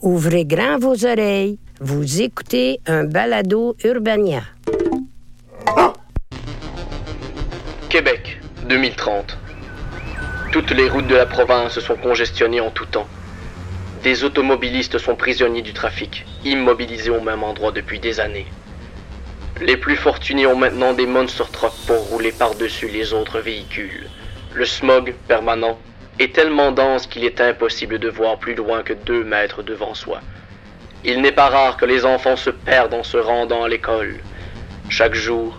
Ouvrez grand vos oreilles. Vous écoutez un balado Urbania. Québec, 2030. Toutes les routes de la province sont congestionnées en tout temps. Des automobilistes sont prisonniers du trafic, immobilisés au même endroit depuis des années. Les plus fortunés ont maintenant des monster trucks pour rouler par-dessus les autres véhicules. Le smog permanent est tellement dense qu'il est impossible de voir plus loin que deux mètres devant soi. Il n'est pas rare que les enfants se perdent en se rendant à l'école. Chaque jour,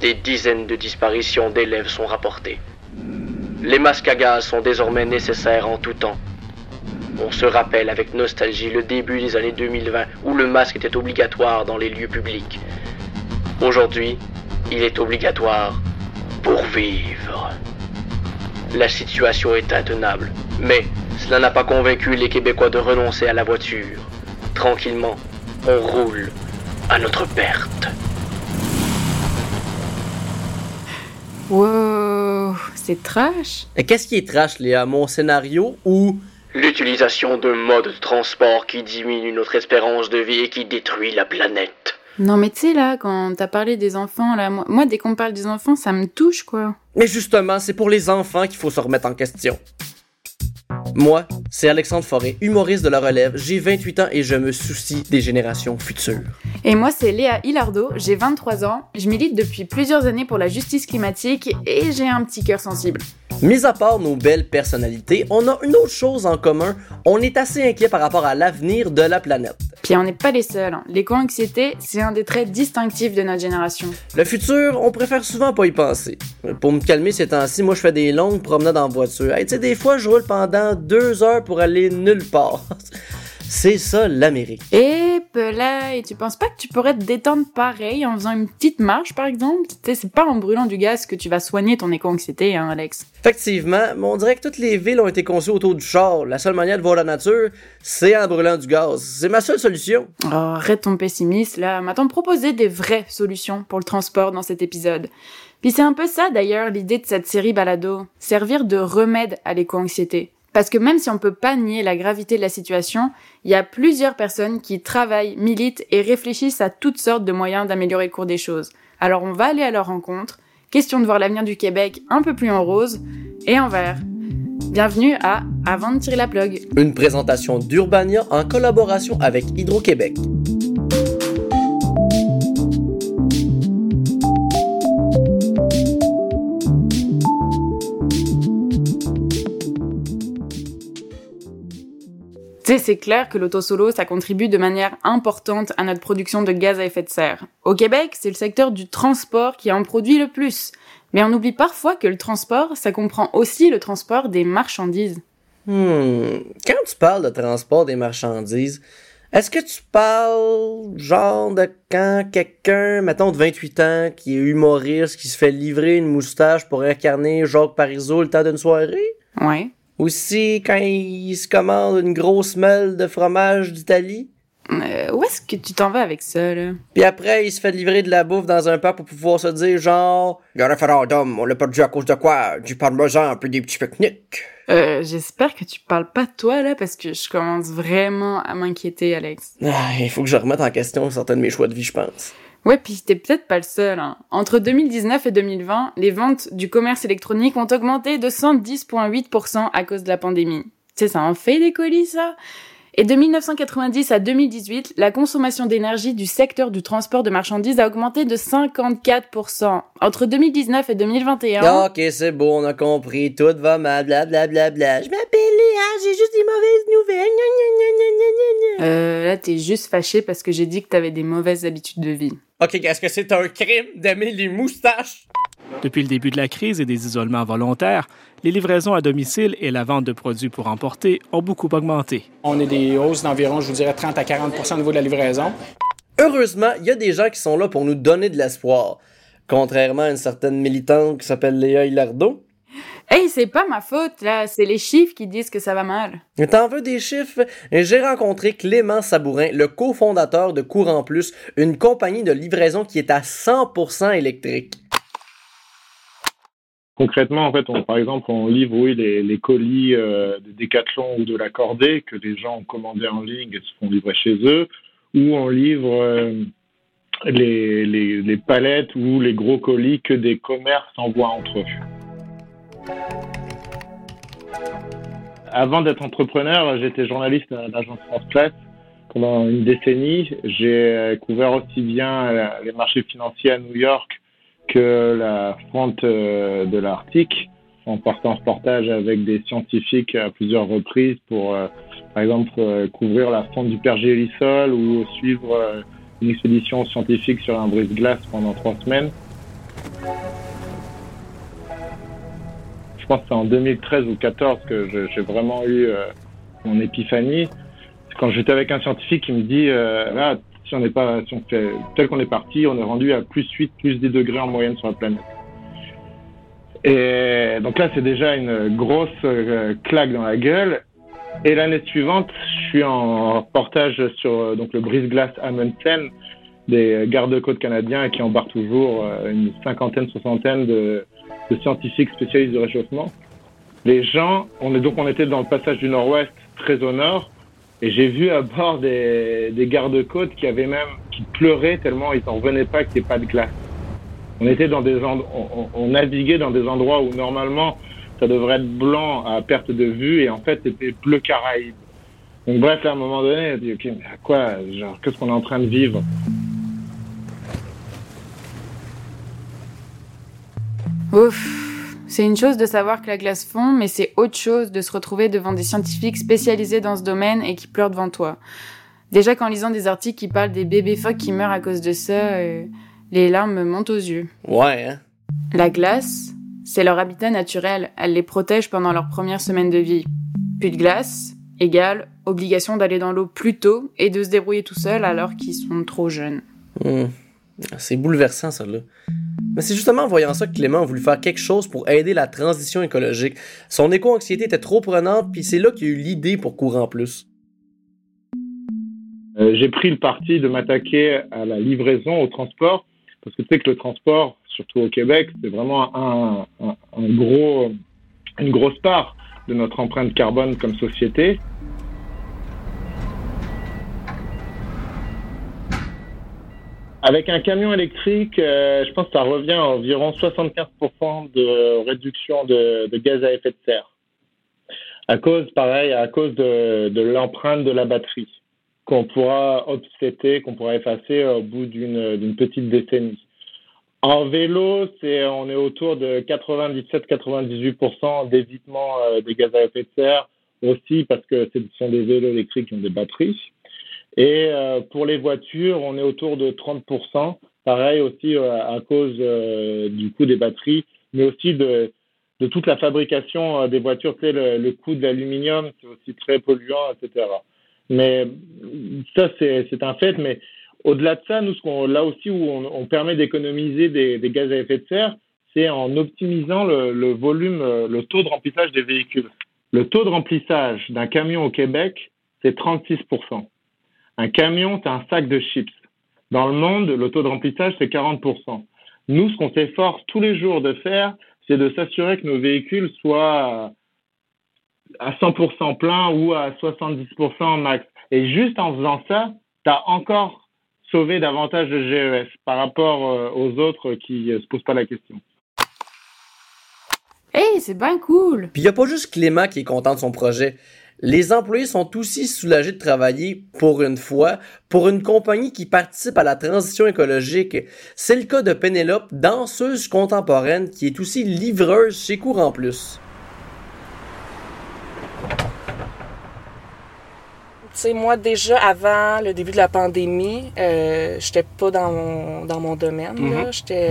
des dizaines de disparitions d'élèves sont rapportées. Les masques à gaz sont désormais nécessaires en tout temps. On se rappelle avec nostalgie le début des années 2020 où le masque était obligatoire dans les lieux publics. Aujourd'hui, il est obligatoire pour vivre. La situation est intenable, mais cela n'a pas convaincu les Québécois de renoncer à la voiture. Tranquillement, on roule à notre perte. Wow, c'est trash. Et qu'est-ce qui est trash, Léa? Mon scénario ou L'utilisation d'un mode de transport qui diminue notre espérance de vie et qui détruit la planète. Non mais tu sais là, quand t'as parlé des enfants, là, moi, moi, dès qu'on parle des enfants, ça me touche quoi. Mais justement, c'est pour les enfants qu'il faut se remettre en question. Moi, c'est Alexandre Forêt, humoriste de la relève. J'ai 28 ans et je me soucie des générations futures. Et moi c'est Léa Hilardo, j'ai 23 ans, je milite depuis plusieurs années pour la justice climatique et j'ai un petit cœur sensible. Mis à part nos belles personnalités, on a une autre chose en commun. On est assez inquiet par rapport à l'avenir de la planète. Puis on n'est pas les seuls, hein. l'éco-anxiété, c'est un des traits distinctifs de notre génération. Le futur, on préfère souvent pas y penser. Pour me calmer ces temps-ci, moi je fais des longues promenades en voiture. Hey, tu sais, des fois je roule pendant deux heures pour aller nulle part. C'est ça l'Amérique. Et là, et tu penses pas que tu pourrais te détendre pareil en faisant une petite marche par exemple? C'est pas en brûlant du gaz que tu vas soigner ton éco-anxiété, hein Alex Effectivement, mais on dirait que toutes les villes ont été conçues autour du char. La seule manière de voir la nature, c'est en brûlant du gaz. C'est ma seule solution. Oh, arrête ton pessimisme là, de proposer des vraies solutions pour le transport dans cet épisode? Puis c'est un peu ça d'ailleurs l'idée de cette série balado, servir de remède à l'éco-anxiété. Parce que même si on peut pas nier la gravité de la situation, il y a plusieurs personnes qui travaillent, militent et réfléchissent à toutes sortes de moyens d'améliorer le cours des choses. Alors on va aller à leur rencontre, question de voir l'avenir du Québec un peu plus en rose et en vert. Bienvenue à Avant de tirer la plug. Une présentation d'Urbania en collaboration avec Hydro-Québec. Sais, c'est clair que l'auto-solo, ça contribue de manière importante à notre production de gaz à effet de serre. Au Québec, c'est le secteur du transport qui en produit le plus. Mais on oublie parfois que le transport, ça comprend aussi le transport des marchandises. Hmm. Quand tu parles de transport des marchandises, est-ce que tu parles genre de quand quelqu'un, mettons de 28 ans, qui est humoriste, qui se fait livrer une moustache pour incarner Jacques Parizeau le temps d'une soirée? Ouais. Aussi quand il se commande une grosse meule de fromage d'Italie? Euh, où est-ce que tu t'en vas avec ça, là? Puis après, il se fait livrer de la bouffe dans un parc pour pouvoir se dire genre Le référendum, on l'a perdu à cause de quoi? Du parmesan, puis des petits pique-niques. Euh, j'espère que tu parles pas de toi, là, parce que je commence vraiment à m'inquiéter, Alex. Ah, il faut que je remette en question certains de mes choix de vie, je pense. Ouais, puis t'es peut-être pas le seul. Hein. Entre 2019 et 2020, les ventes du commerce électronique ont augmenté de 110,8% à cause de la pandémie. Sais, ça en fait des colis, ça? Et de 1990 à 2018, la consommation d'énergie du secteur du transport de marchandises a augmenté de 54%. Entre 2019 et 2021... Ok, c'est bon, on a compris. Tout va mal, blablabla. J'ai juste des mauvaises nouvelles. Gna, gna, gna, gna, gna, gna. Euh, là, t'es juste fâché parce que j'ai dit que t'avais des mauvaises habitudes de vie. Ok, est-ce que c'est un crime d'aimer les moustaches? Depuis le début de la crise et des isolements volontaires, les livraisons à domicile et la vente de produits pour emporter ont beaucoup augmenté. On a des hausses d'environ, je vous dirais, 30 à 40 au niveau de la livraison. Heureusement, il y a des gens qui sont là pour nous donner de l'espoir. Contrairement à une certaine militante qui s'appelle Léa Hilardo. Hey, c'est pas ma faute, là. C'est les chiffres qui disent que ça va mal. T'en veux des chiffres? J'ai rencontré Clément Sabourin, le cofondateur de Courant Plus, une compagnie de livraison qui est à 100% électrique. concrètement, en fait, on, par exemple, on livre oui, les, les colis euh, de Decathlon ou de la Cordée que les gens ont commandés en ligne et se font livrer chez eux, ou on livre euh, les, les, les, palettes ou les gros colis que des commerces envoient entre eux. Avant d'être entrepreneur, j'étais journaliste à l'agence France Presse pendant une décennie. J'ai couvert aussi bien les marchés financiers à New York que la fronte euh, de l'Arctique en partant en reportage avec des scientifiques à plusieurs reprises pour, euh, par exemple, euh, couvrir la fonte du pergélisol ou suivre une expédition scientifique sur un brise-glace pendant trois semaines. Je pense que c'est en 2013 ou 2014 que j'ai vraiment eu mon épiphanie. Quand j'étais avec un scientifique qui me dit, là, si on n'est pas, si fait tel qu'on est parti, on est rendu à plus 8, plus des degrés en moyenne sur la planète. Et donc là, c'est déjà une grosse euh, claque dans la gueule. Et l'année suivante, je suis en reportage sur euh, donc le brise-glace Amundsen, des gardes-côtes canadiens qui embarquent toujours euh, une cinquantaine, soixantaine de, de scientifiques spécialistes du réchauffement. Les gens, on est donc on était dans le passage du Nord-Ouest, très au nord, et j'ai vu à bord des, des gardes-côtes qui avaient même, qui pleuraient tellement ils n'en revenaient pas qu'il n'y ait pas de glace. On était dans des on, on, naviguait dans des endroits où normalement ça devrait être blanc à perte de vue et en fait c'était bleu Caraïbe. Donc bref, à un moment donné, on dit ok, mais à quoi, genre, qu'est-ce qu'on est en train de vivre? Ouf. C'est une chose de savoir que la glace fond, mais c'est autre chose de se retrouver devant des scientifiques spécialisés dans ce domaine et qui pleurent devant toi. Déjà qu'en lisant des articles qui parlent des bébés phoques qui meurent à cause de ça, euh, les larmes me montent aux yeux. Ouais, hein? La glace, c'est leur habitat naturel. Elle les protège pendant leur première semaine de vie. Plus de glace, égale obligation d'aller dans l'eau plus tôt et de se débrouiller tout seul alors qu'ils sont trop jeunes. Hmm. C'est bouleversant, ça, là. Mais c'est justement en voyant ça que Clément a voulu faire quelque chose pour aider la transition écologique. Son éco-anxiété était trop prenante, puis c'est là qu'il a eu l'idée pour Courant Plus. Euh, j'ai pris le parti de m'attaquer à la livraison, au transport, parce que tu sais que le transport, surtout au Québec, c'est vraiment un gros, une grosse part de notre empreinte carbone comme société. Avec un camion électrique, euh, je pense que ça revient à environ 75% de réduction de, gaz à effet de serre. À cause, pareil, à cause de, de l'empreinte de la batterie qu'on pourra offsetter, qu'on pourra effacer au bout d'une petite décennie. En vélo, on est autour de 97-98% d'évitement euh, des gaz à effet de serre aussi parce que ce sont des vélos électriques qui ont des batteries. Et euh, pour les voitures, on est autour de 30%. Pareil aussi euh, à cause euh, du coût des batteries, mais aussi de, toute la fabrication des voitures. Tu le, coût de l'aluminium, c'est aussi très polluant, etc. Mais ça, c'est un fait. Mais au-delà de ça, là aussi où on, permet d'économiser des, gaz à effet de serre, c'est en optimisant le, volume, le taux de remplissage des véhicules. Le taux de remplissage d'un camion au Québec, c'est 36%. Un camion, c'est un sac de chips. Dans le monde, le taux de remplissage, c'est 40%. Nous, ce qu'on s'efforce tous les jours de faire, c'est de s'assurer que nos véhicules soient à 100% plein ou à 70% max. Et juste en faisant ça, tu as encore sauvé davantage de GES par rapport euh, aux autres qui ne se posent pas la question. Hey, c'est bien cool! Puis il n'y a pas juste Clément qui est content de son projet. Les employés sont aussi soulagés de travailler pour une fois pour une compagnie qui participe à la transition écologique. C'est le cas de Pénélope, danseuse contemporaine qui est aussi livreuse chez Courant Plus. Sais, moi, déjà avant le début de la pandémie, euh, j'étais pas dans mon, dans mon domaine. Mm-hmm. J'étais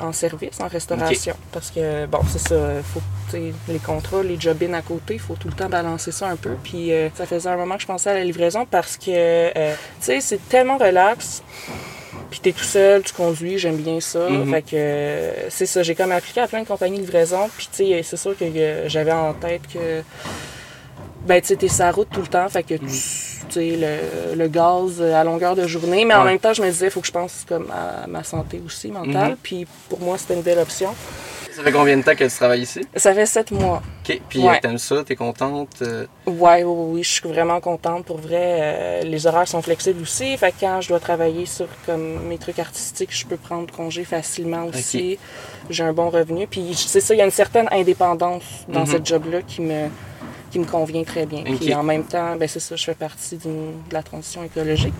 en service, en restauration. Parce que, bon, c'est ça, faut, les contrats, les job à côté, il faut tout le temps balancer ça un peu. Puis euh, ça faisait un moment que je pensais à la livraison parce que, euh, tu sais, c'est tellement relax. Puis t'es tout seul, tu conduis, j'aime bien ça. Mm-hmm. Fait que c'est ça, j'ai comme appliqué à plein de compagnies de livraison. Puis tu sais, c'est sûr que j'avais en tête que ben tu sais, sa route tout le temps, fait que tu sais, le, le, gaz à longueur de journée, mais en même temps, je me disais, il faut que je pense comme à ma santé aussi mentale, mm-hmm. puis pour moi, c'était une belle option. Ça fait combien de temps que tu travailles ici? Ça fait sept mois. OK. Puis Ouais. t'aimes ça? T'es contente? euh? Ouais, oui, oui, je suis vraiment contente. Pour vrai, euh, les horaires sont flexibles aussi. Fait que quand je dois travailler sur comme mes trucs artistiques, je peux prendre congé facilement aussi. J'ai un bon revenu. Puis c'est ça, il y a une certaine indépendance dans Mhm. cette job-là qui me qui me convient très bien. Puis en même temps, ben c'est ça, je fais partie de la transition écologique.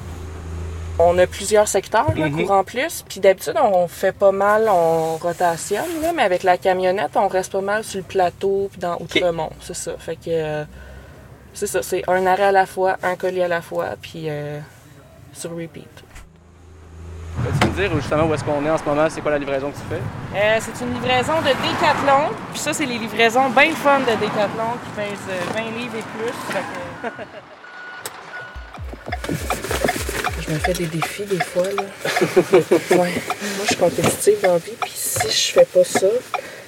On a plusieurs secteurs, là, Mhm. courant plus. Puis d'habitude, on fait pas mal, on rotationne, là, mais avec la camionnette, on reste pas mal sur le plateau puis dans Outremont. C'est ça. Fait que euh, c'est ça, c'est un arrêt à la fois, un colis à la fois, puis euh, sur repeat. Peux-tu me dire justement où est-ce qu'on est en ce moment? C'est quoi la livraison que tu fais? Euh, c'est une livraison de Décathlon. Puis ça, c'est les livraisons bien fun de Décathlon qui pèsent euh, 20 livres et plus. Que- Je me fais des défis des fois, là. ouais. Moi, je suis compétitive dans la vie, puis si je fais pas ça,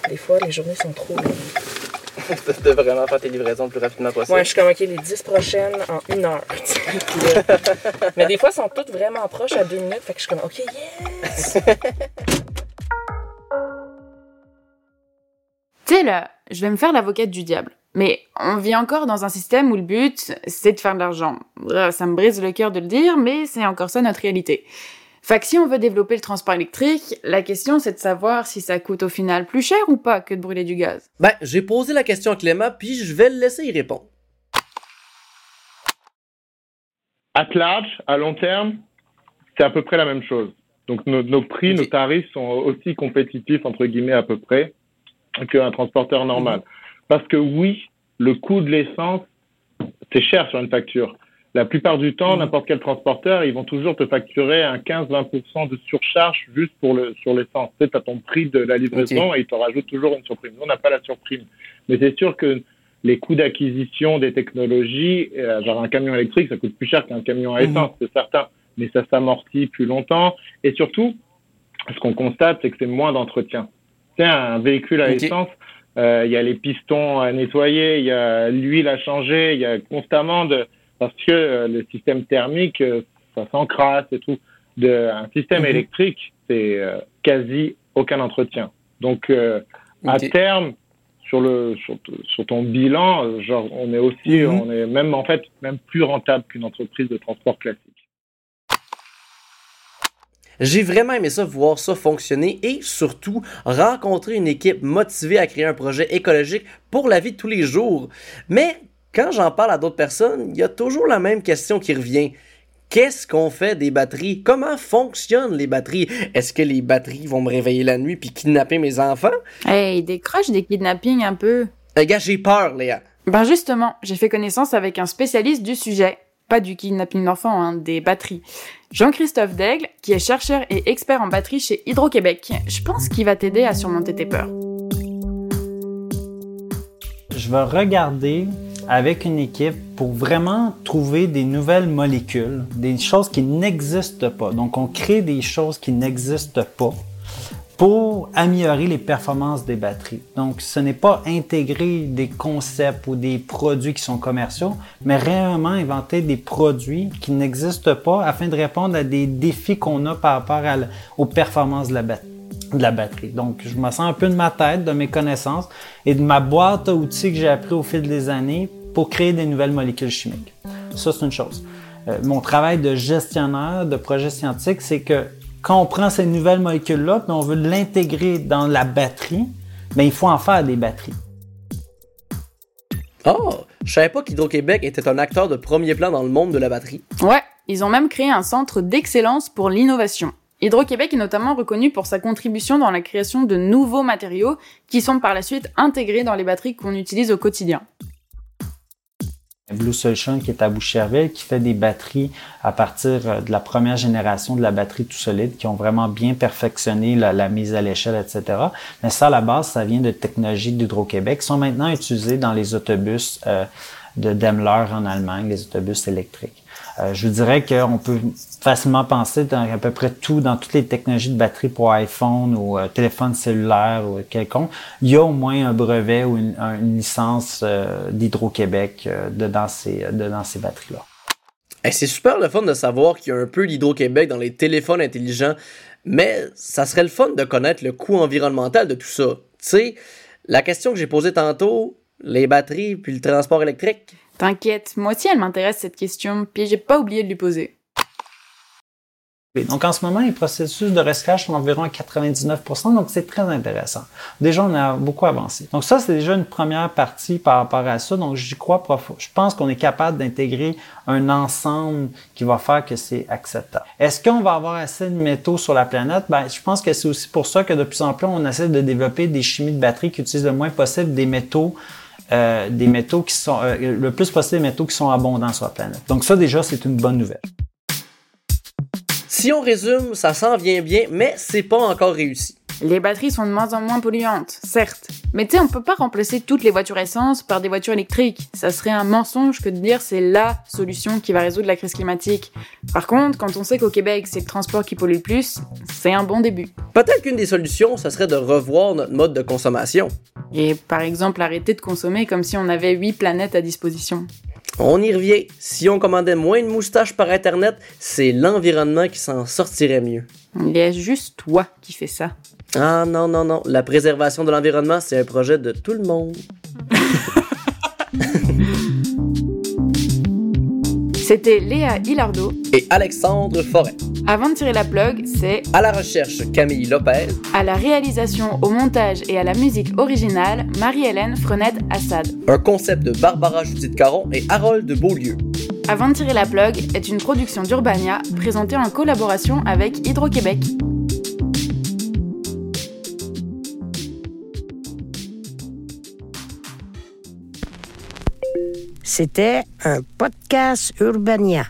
des fois, les journées sont trop longues. de vraiment faire tes livraisons le plus rapidement possible. Ouais, je suis comme, OK, les 10 prochaines en une heure. Mais des fois, elles sont toutes vraiment proches à deux minutes. Fait que je suis comme, OK, yes! Tu sais, là, je vais me faire l'avocate du diable. Mais on vit encore dans un système où le but, c'est de faire de l'argent. Ça me brise le cœur de le dire, mais c'est encore ça notre réalité. Fait que si on veut développer le transport électrique, la question c'est de savoir si ça coûte au final plus cher ou pas que de brûler du gaz. Ben, j'ai posé la question à Clément, puis je vais le laisser y répondre. At large, à long terme, c'est à peu près la même chose. Donc nos, nos prix, nos tarifs sont aussi compétitifs, entre guillemets, à peu près, qu'un transporteur normal. Parce que oui, le coût de l'essence, c'est cher sur une facture. La plupart du temps, Mhm. n'importe quel transporteur, ils vont toujours te facturer un 15-20% de surcharge juste pour le, sur l'essence. Tu sais, as ton prix de la livraison et ils te rajoutent toujours une surprime. Nous, on n'a pas la surprime. Mais c'est sûr que les coûts d'acquisition des technologies, euh, genre un camion électrique, ça coûte plus cher qu'un camion à Mhm. essence, c'est certain. Mais ça s'amortit plus longtemps. Et surtout, ce qu'on constate, c'est que c'est moins d'entretien. Tu sais, un véhicule à essence, euh, il y a les pistons à nettoyer, il y a l'huile à changer, il y a constamment de parce que euh, le système thermique, euh, ça s'encrasse et tout. De, un système Mhm. électrique, c'est euh, quasi aucun entretien. Donc, à terme, sur le sur, ton bilan, genre on est aussi, Mhm. on est même en fait même plus rentable qu'une entreprise de transport classique. J'ai vraiment aimé ça, voir ça fonctionner et surtout rencontrer une équipe motivée à créer un projet écologique pour la vie de tous les jours. Mais quand j'en parle à d'autres personnes, il y a toujours la même question qui revient. Qu'est-ce qu'on fait des batteries? Comment fonctionnent les batteries? Est-ce que les batteries vont me réveiller la nuit puis kidnapper mes enfants? Hey, décroche des kidnappings un peu. Eh gars, j'ai peur, Léa. Ben justement, j'ai fait connaissance avec un spécialiste du sujet. Pas du kidnapping d'enfants, hein, des batteries. Jean-Christophe Daigle, qui est chercheur et expert en batterie chez Hydro-Québec. Je pense qu'il va t'aider à surmonter tes peurs. Je vais regarder avec une équipe pour vraiment trouver des nouvelles molécules, des choses qui n'existent pas. Donc, on crée des choses qui n'existent pas pour améliorer les performances des batteries. Donc, ce n'est pas intégrer des concepts ou des produits qui sont commerciaux, mais réellement inventer des produits qui n'existent pas afin de répondre à des défis qu'on a par rapport aux performances de la, de la batterie. Donc, je me sens un peu de ma tête, de mes connaissances et de ma boîte à outils que j'ai appris au fil des années pour créer des nouvelles molécules chimiques. Ça, c'est une chose. Euh, mon travail de gestionnaire de projet scientifique, c'est que quand on prend ces nouvelles molécules-là, puis on veut l'intégrer dans la batterie, ben, il faut en faire des batteries. Oh, je savais pas qu'Hydro-Québec était un acteur de premier plan dans le monde de la batterie. Ouais, ils ont même créé un centre d'excellence pour l'innovation. Hydro-Québec est notamment reconnu pour sa contribution dans la création de nouveaux matériaux qui sont par la suite intégrés dans les batteries qu'on utilise au quotidien. Blue Solution qui est à Boucherville, qui fait des batteries à partir euh, de la première génération de la batterie tout solide, qui ont vraiment bien perfectionné la, mise à l'échelle, etc. Mais ça, à la base, ça vient de technologies d'Hydro-Québec, qui sont maintenant utilisées dans les autobus euh, de Daimler en Allemagne, les autobus électriques. Euh, je vous dirais qu'on peut facilement penser dans à peu près tout, dans toutes les technologies de batterie pour iPhone ou euh, téléphone cellulaire ou quelconque, il y a au moins un brevet ou une, un- une licence euh, d'Hydro-Québec dedans ces, ces batteries-là. C'est super le fun de savoir qu'il y a un peu d'Hydro-Québec dans les téléphones intelligents, mais ça serait le fun de connaître le coût environnemental de tout ça. sais, la question que j'ai posée tantôt, les batteries puis le transport électrique. T'inquiète, moi aussi elle m'intéresse cette question, puis j'ai pas oublié de lui poser. Donc en ce moment, les processus de recyclage sont environ à 99 donc c'est très intéressant. Déjà, on a beaucoup avancé. Donc ça, c'est déjà une première partie par rapport à ça. Donc j'y crois. Je pense qu'on est capable d'intégrer un ensemble qui va faire que c'est acceptable. Est-ce qu'on va avoir assez de métaux sur la planète? Ben, je pense que c'est aussi pour ça que de plus en plus, on essaie de développer des chimies de batterie qui utilisent le moins possible des métaux euh, des métaux qui sont euh, le plus possible des métaux qui sont abondants sur la planète. Donc ça déjà c'est une bonne nouvelle. Si on résume, ça s'en vient bien, mais c'est pas encore réussi. Les batteries sont de moins en moins polluantes, certes. Mais tu sais, on peut pas remplacer toutes les voitures essence par des voitures électriques. Ça serait un mensonge que de dire c'est LA solution qui va résoudre la crise climatique. Par contre, quand on sait qu'au Québec, c'est le transport qui pollue le plus, c'est un bon début. Peut-être qu'une des solutions, ça serait de revoir notre mode de consommation. Et par exemple, arrêter de consommer comme si on avait huit planètes à disposition. On y revient. Si on commandait moins de moustaches par Internet, c'est l'environnement qui s'en sortirait mieux. Il y a juste toi qui fais ça. Ah non, non, non. La préservation de l'environnement, c'est un projet de tout le monde. C'était Léa Hilardo et Alexandre Forêt. Avant de tirer la plug, c'est à la recherche Camille Lopez, à la réalisation, au montage et à la musique originale Marie-Hélène Frenette-Assad. Un concept de Barbara Judith Caron et Harold de Beaulieu. Avant de tirer la plug est une production d'Urbania présentée en collaboration avec Hydro-Québec. C'était un podcast Urbania.